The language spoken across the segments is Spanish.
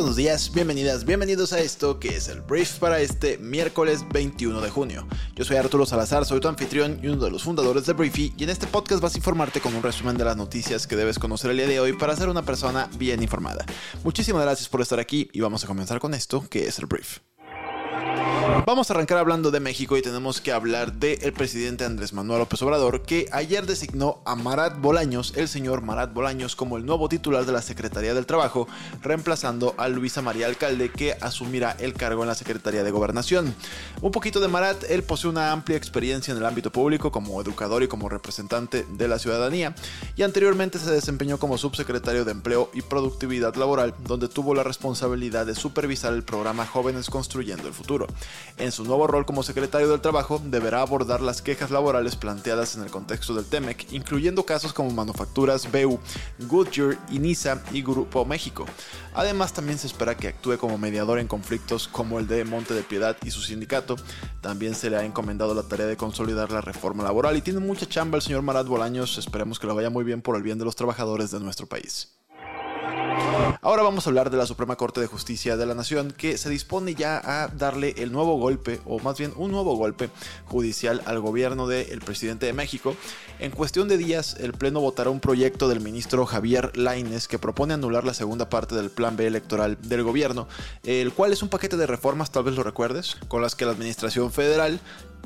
Buenos días, bienvenidas, bienvenidos a esto que es el brief para este miércoles 21 de junio. Yo soy Arturo Salazar, soy tu anfitrión y uno de los fundadores de Briefy y en este podcast vas a informarte con un resumen de las noticias que debes conocer el día de hoy para ser una persona bien informada. Muchísimas gracias por estar aquí y vamos a comenzar con esto que es el brief. Vamos a arrancar hablando de México y tenemos que hablar del presidente Andrés Manuel López Obrador, que ayer designó a Marat Bolaños, el señor Marat Bolaños, como el nuevo titular de la Secretaría del Trabajo, reemplazando a Luisa María Alcalde, que asumirá el cargo en la Secretaría de Gobernación. Un poquito de Marat, él posee una amplia experiencia en el ámbito público como educador y como representante de la ciudadanía, y anteriormente se desempeñó como subsecretario de Empleo y Productividad Laboral, donde tuvo la responsabilidad de supervisar el programa Jóvenes Construyendo el Futuro. En su nuevo rol como secretario del Trabajo, deberá abordar las quejas laborales planteadas en el contexto del TEMEC, incluyendo casos como Manufacturas BU, Goodyear, Inisa y Grupo México. Además, también se espera que actúe como mediador en conflictos como el de Monte de Piedad y su sindicato. También se le ha encomendado la tarea de consolidar la reforma laboral y tiene mucha chamba el señor Marat Bolaños. Esperemos que lo vaya muy bien por el bien de los trabajadores de nuestro país. Ahora vamos a hablar de la Suprema Corte de Justicia de la Nación que se dispone ya a darle el nuevo golpe, o más bien un nuevo golpe judicial al gobierno del presidente de México. En cuestión de días, el Pleno votará un proyecto del ministro Javier Laines que propone anular la segunda parte del Plan B electoral del gobierno, el cual es un paquete de reformas, tal vez lo recuerdes, con las que la Administración Federal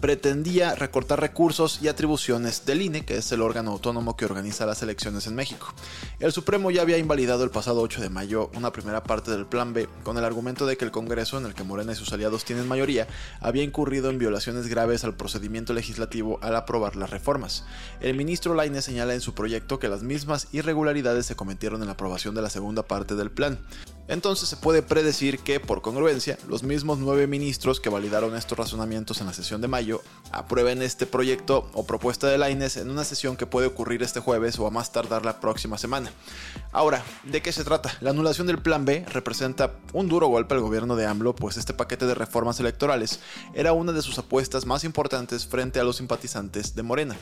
pretendía recortar recursos y atribuciones del INE, que es el órgano autónomo que organiza las elecciones en México. El Supremo ya había invalidado el pasado 8 de mayo una primera parte del Plan B con el argumento de que el Congreso, en el que Morena y sus aliados tienen mayoría, había incurrido en violaciones graves al procedimiento legislativo al aprobar las reformas. El ministro Laine señala en su proyecto que las mismas irregularidades se cometieron en la aprobación de la segunda parte del plan. Entonces se puede predecir que, por congruencia, los mismos nueve ministros que validaron estos razonamientos en la sesión de mayo aprueben este proyecto o propuesta de Laines en una sesión que puede ocurrir este jueves o a más tardar la próxima semana. Ahora, ¿de qué se trata? La anulación del Plan B representa un duro golpe al gobierno de AMLO, pues este paquete de reformas electorales era una de sus apuestas más importantes frente a los simpatizantes de Morena,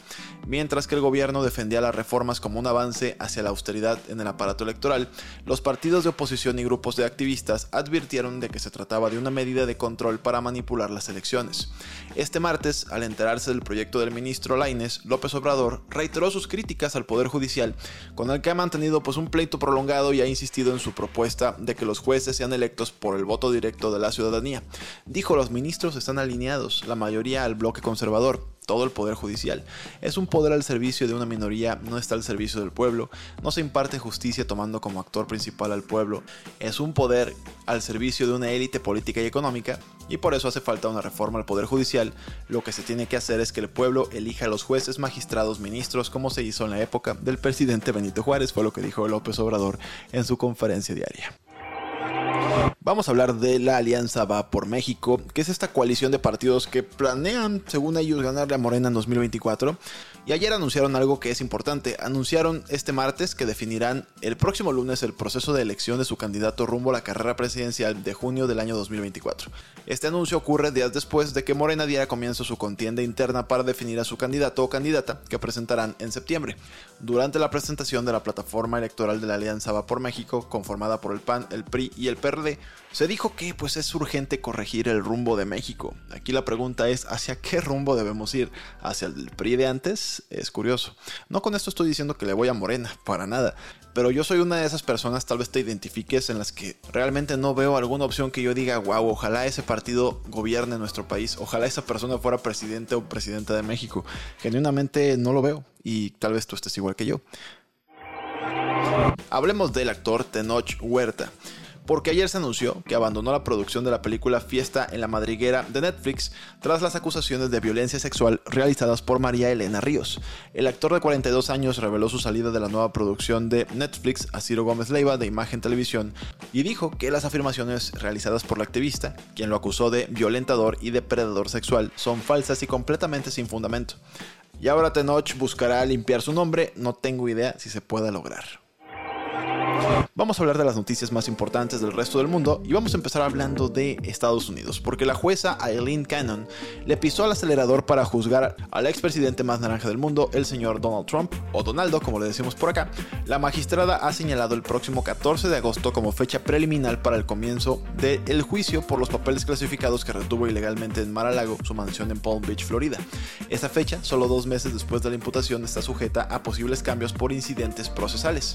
mientras que el gobierno defendía las reformas como un avance hacia la austeridad en el aparato electoral, los partidos de oposición y grupos de activistas advirtieron de que se trataba de una medida de control para manipular las elecciones. Este martes, al enterarse del proyecto del ministro Laines, López Obrador reiteró sus críticas al Poder Judicial, con el que ha mantenido pues un pleito prolongado y ha insistido en su propuesta de que los jueces sean electos por el voto directo de la ciudadanía. Dijo los ministros están alineados, la mayoría al bloque conservador, todo el poder judicial. Es un poder al servicio de una minoría, no está al servicio del pueblo, no se imparte justicia tomando como actor principal al pueblo, es un poder al servicio de una élite política y económica y por eso hace falta una reforma al poder judicial. Lo que se tiene que hacer es que el pueblo elija a los jueces, magistrados, ministros, como se hizo en la época del presidente Benito Juárez, fue lo que dijo López Obrador en su conferencia diaria. Vamos a hablar de la Alianza Va por México, que es esta coalición de partidos que planean, según ellos, ganarle a Morena en 2024. Y ayer anunciaron algo que es importante. Anunciaron este martes que definirán el próximo lunes el proceso de elección de su candidato rumbo a la carrera presidencial de junio del año 2024. Este anuncio ocurre días después de que Morena diera comienzo su contienda interna para definir a su candidato o candidata que presentarán en septiembre. Durante la presentación de la plataforma electoral de la Alianza Va por México, conformada por el PAN, el PRI y el PRD, se dijo que pues es urgente corregir el rumbo de México. Aquí la pregunta es ¿hacia qué rumbo debemos ir? ¿Hacia el PRI de antes? Es curioso. No con esto estoy diciendo que le voy a Morena, para nada. Pero yo soy una de esas personas, tal vez te identifiques, en las que realmente no veo alguna opción que yo diga, wow, ojalá ese partido gobierne nuestro país, ojalá esa persona fuera presidente o presidenta de México. Genuinamente no lo veo y tal vez tú estés igual que yo. Hablemos del actor Tenoch Huerta porque ayer se anunció que abandonó la producción de la película Fiesta en la Madriguera de Netflix tras las acusaciones de violencia sexual realizadas por María Elena Ríos. El actor de 42 años reveló su salida de la nueva producción de Netflix a Ciro Gómez Leiva de Imagen Televisión y dijo que las afirmaciones realizadas por la activista, quien lo acusó de violentador y depredador sexual, son falsas y completamente sin fundamento. Y ahora Tenoch buscará limpiar su nombre, no tengo idea si se pueda lograr. Vamos a hablar de las noticias más importantes del resto del mundo y vamos a empezar hablando de Estados Unidos, porque la jueza Eileen Cannon le pisó al acelerador para juzgar al expresidente más naranja del mundo, el señor Donald Trump, o Donaldo, como le decimos por acá. La magistrada ha señalado el próximo 14 de agosto como fecha preliminar para el comienzo del juicio por los papeles clasificados que retuvo ilegalmente en Mar-a-Lago, su mansión en Palm Beach, Florida. Esta fecha, solo dos meses después de la imputación, está sujeta a posibles cambios por incidentes procesales.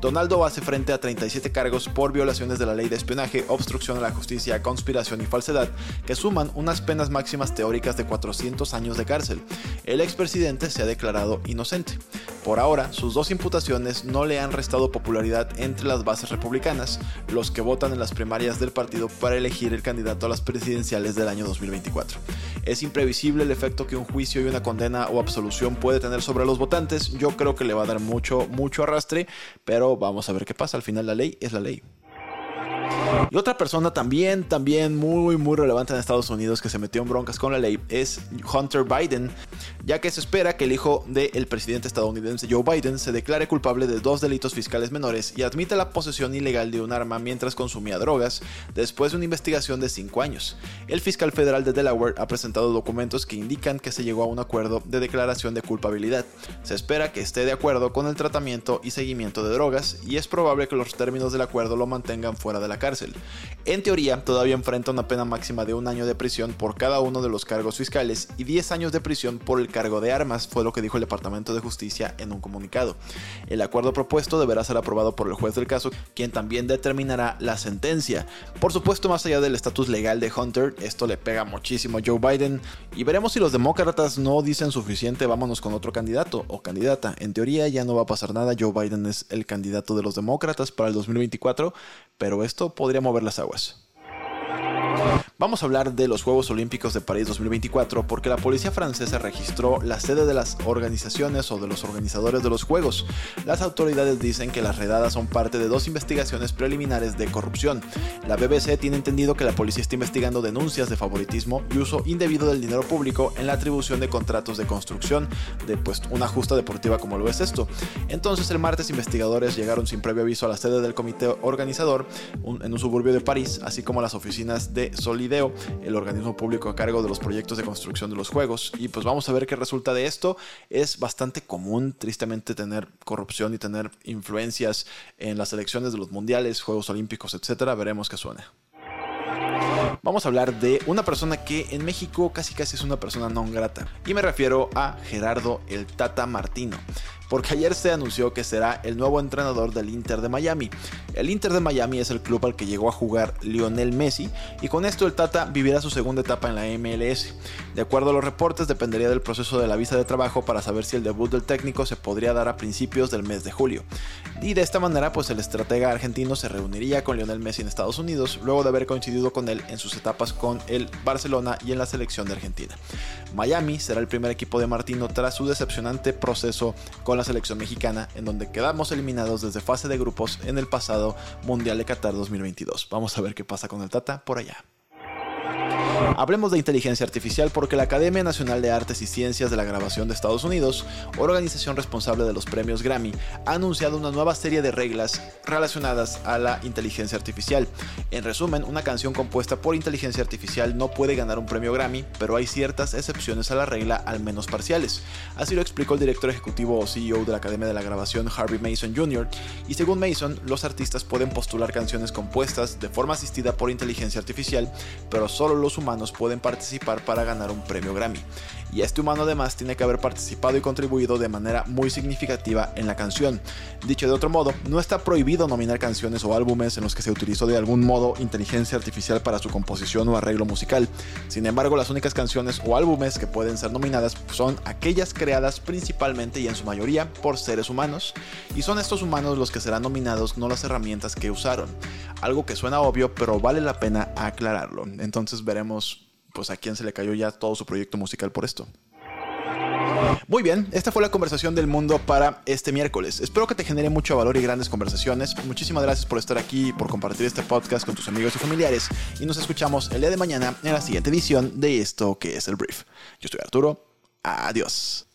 Donaldo frente a 37 cargos por violaciones de la ley de espionaje, obstrucción a la justicia, conspiración y falsedad, que suman unas penas máximas teóricas de 400 años de cárcel. El expresidente se ha declarado inocente. Por ahora, sus dos imputaciones no le han restado popularidad entre las bases republicanas, los que votan en las primarias del partido para elegir el candidato a las presidenciales del año 2024. Es imprevisible el efecto que un juicio y una condena o absolución puede tener sobre los votantes. Yo creo que le va a dar mucho, mucho arrastre, pero vamos a ver qué pasa. Al final la ley es la ley. Y otra persona también, también muy, muy relevante en Estados Unidos que se metió en broncas con la ley es Hunter Biden, ya que se espera que el hijo del presidente estadounidense Joe Biden se declare culpable de dos delitos fiscales menores y admita la posesión ilegal de un arma mientras consumía drogas, después de una investigación de cinco años. El fiscal federal de Delaware ha presentado documentos que indican que se llegó a un acuerdo de declaración de culpabilidad. Se espera que esté de acuerdo con el tratamiento y seguimiento de drogas y es probable que los términos del acuerdo lo mantengan fuera de la cárcel. En teoría, todavía enfrenta una pena máxima de un año de prisión por cada uno de los cargos fiscales y 10 años de prisión por el cargo de armas, fue lo que dijo el Departamento de Justicia en un comunicado. El acuerdo propuesto deberá ser aprobado por el juez del caso, quien también determinará la sentencia. Por supuesto, más allá del estatus legal de Hunter, esto le pega muchísimo a Joe Biden y veremos si los demócratas no dicen suficiente, vámonos con otro candidato o candidata. En teoría ya no va a pasar nada, Joe Biden es el candidato de los demócratas para el 2024, pero esto podría mover las aguas. Vamos a hablar de los Juegos Olímpicos de París 2024 porque la policía francesa registró la sede de las organizaciones o de los organizadores de los Juegos. Las autoridades dicen que las redadas son parte de dos investigaciones preliminares de corrupción. La BBC tiene entendido que la policía está investigando denuncias de favoritismo y uso indebido del dinero público en la atribución de contratos de construcción de pues una justa deportiva como lo es esto. Entonces el martes investigadores llegaron sin previo aviso a la sede del comité organizador en un suburbio de París, así como las oficinas de Solid el organismo público a cargo de los proyectos de construcción de los juegos. Y pues vamos a ver qué resulta de esto. Es bastante común, tristemente, tener corrupción y tener influencias en las elecciones de los mundiales, Juegos Olímpicos, etcétera. Veremos qué suena. Vamos a hablar de una persona que en México casi casi es una persona no grata. Y me refiero a Gerardo el Tata Martino porque ayer se anunció que será el nuevo entrenador del Inter de Miami. El Inter de Miami es el club al que llegó a jugar Lionel Messi y con esto el Tata vivirá su segunda etapa en la MLS. De acuerdo a los reportes, dependería del proceso de la visa de trabajo para saber si el debut del técnico se podría dar a principios del mes de julio. Y de esta manera, pues el estratega argentino se reuniría con Lionel Messi en Estados Unidos luego de haber coincidido con él en sus etapas con el Barcelona y en la selección de Argentina. Miami será el primer equipo de Martino tras su decepcionante proceso la selección mexicana, en donde quedamos eliminados desde fase de grupos en el pasado Mundial de Qatar 2022. Vamos a ver qué pasa con el Tata por allá. Hablemos de inteligencia artificial porque la Academia Nacional de Artes y Ciencias de la Grabación de Estados Unidos, organización responsable de los premios Grammy, ha anunciado una nueva serie de reglas relacionadas a la inteligencia artificial. En resumen, una canción compuesta por inteligencia artificial no puede ganar un premio Grammy, pero hay ciertas excepciones a la regla, al menos parciales. Así lo explicó el director ejecutivo o CEO de la Academia de la Grabación, Harvey Mason Jr., y según Mason, los artistas pueden postular canciones compuestas de forma asistida por inteligencia artificial, pero solo los humanos humanos pueden participar para ganar un premio Grammy. Y este humano además tiene que haber participado y contribuido de manera muy significativa en la canción. Dicho de otro modo, no está prohibido nominar canciones o álbumes en los que se utilizó de algún modo inteligencia artificial para su composición o arreglo musical. Sin embargo, las únicas canciones o álbumes que pueden ser nominadas son aquellas creadas principalmente y en su mayoría por seres humanos, y son estos humanos los que serán nominados, no las herramientas que usaron. Algo que suena obvio, pero vale la pena aclararlo. Entonces veremos pues a quién se le cayó ya todo su proyecto musical por esto. Muy bien, esta fue la conversación del mundo para este miércoles. Espero que te genere mucho valor y grandes conversaciones. Muchísimas gracias por estar aquí por compartir este podcast con tus amigos y familiares. Y nos escuchamos el día de mañana en la siguiente edición de esto que es el brief. Yo soy Arturo. Adiós.